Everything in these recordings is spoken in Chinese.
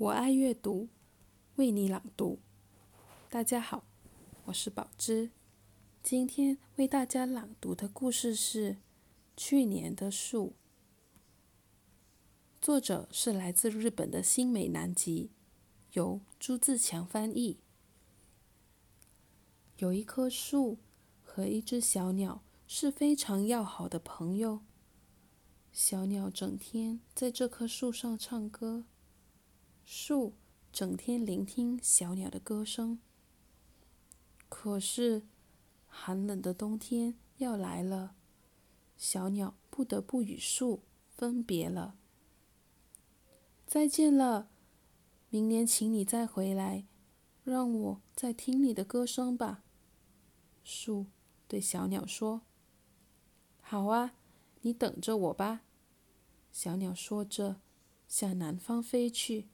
我爱阅读，为你朗读。大家好，我是宝芝。今天为大家朗读的故事是《去年的树》，作者是来自日本的新美南吉，由朱自强翻译。有一棵树和一只小鸟是非常要好的朋友。小鸟整天在这棵树上唱歌，树整天聆听小鸟的歌声。可是，寒冷的冬天要来了，小鸟不得不与树分别了。再见了，明年请你再回来，让我再听你的歌声吧。树对小鸟说：“好啊。”你等着我吧，小鸟说着，向南方飞去。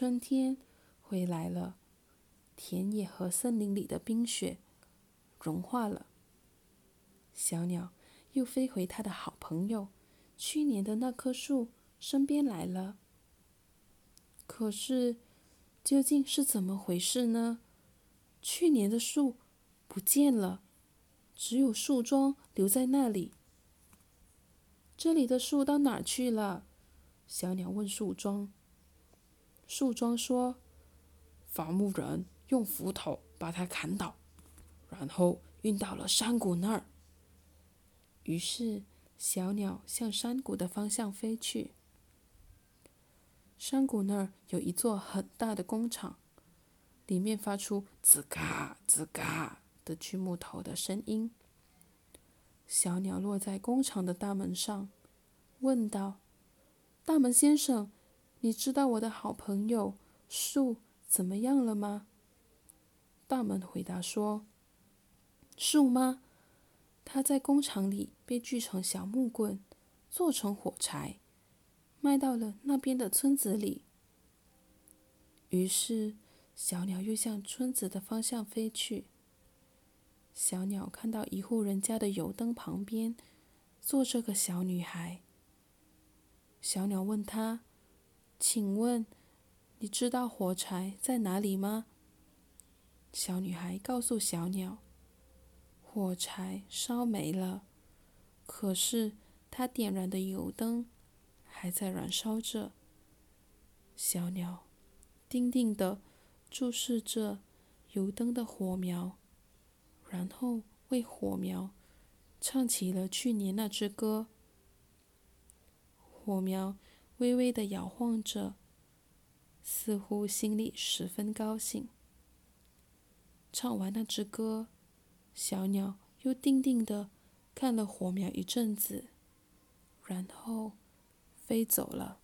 春天回来了，田野和森林里的冰雪融化了。小鸟又飞回它的好朋友去年的那棵树身边来了。可是，究竟是怎么回事呢？去年的树不见了，只有树桩留在那里。这里的树到哪儿去了？小鸟问树桩。树桩说：“伐木人用斧头把它砍倒，然后运到了山谷那儿。”于是，小鸟向山谷的方向飞去。山谷那儿有一座很大的工厂，里面发出“吱嘎吱嘎”的锯木头的声音。小鸟落在工厂的大门上，问道：“大门先生，你知道我的好朋友树怎么样了吗？”大门回答说：“树吗？它在工厂里被锯成小木棍，做成火柴，卖到了那边的村子里。”于是，小鸟又向村子的方向飞去。小鸟看到一户人家的油灯旁边坐着个小女孩。小鸟问她：“请问，你知道火柴在哪里吗？”小女孩告诉小鸟：“火柴烧没了，可是它点燃的油灯还在燃烧着。”小鸟定定地注视着油灯的火苗。然后为火苗唱起了去年那支歌。火苗微微的摇晃着，似乎心里十分高兴。唱完那支歌，小鸟又定定的看了火苗一阵子，然后飞走了。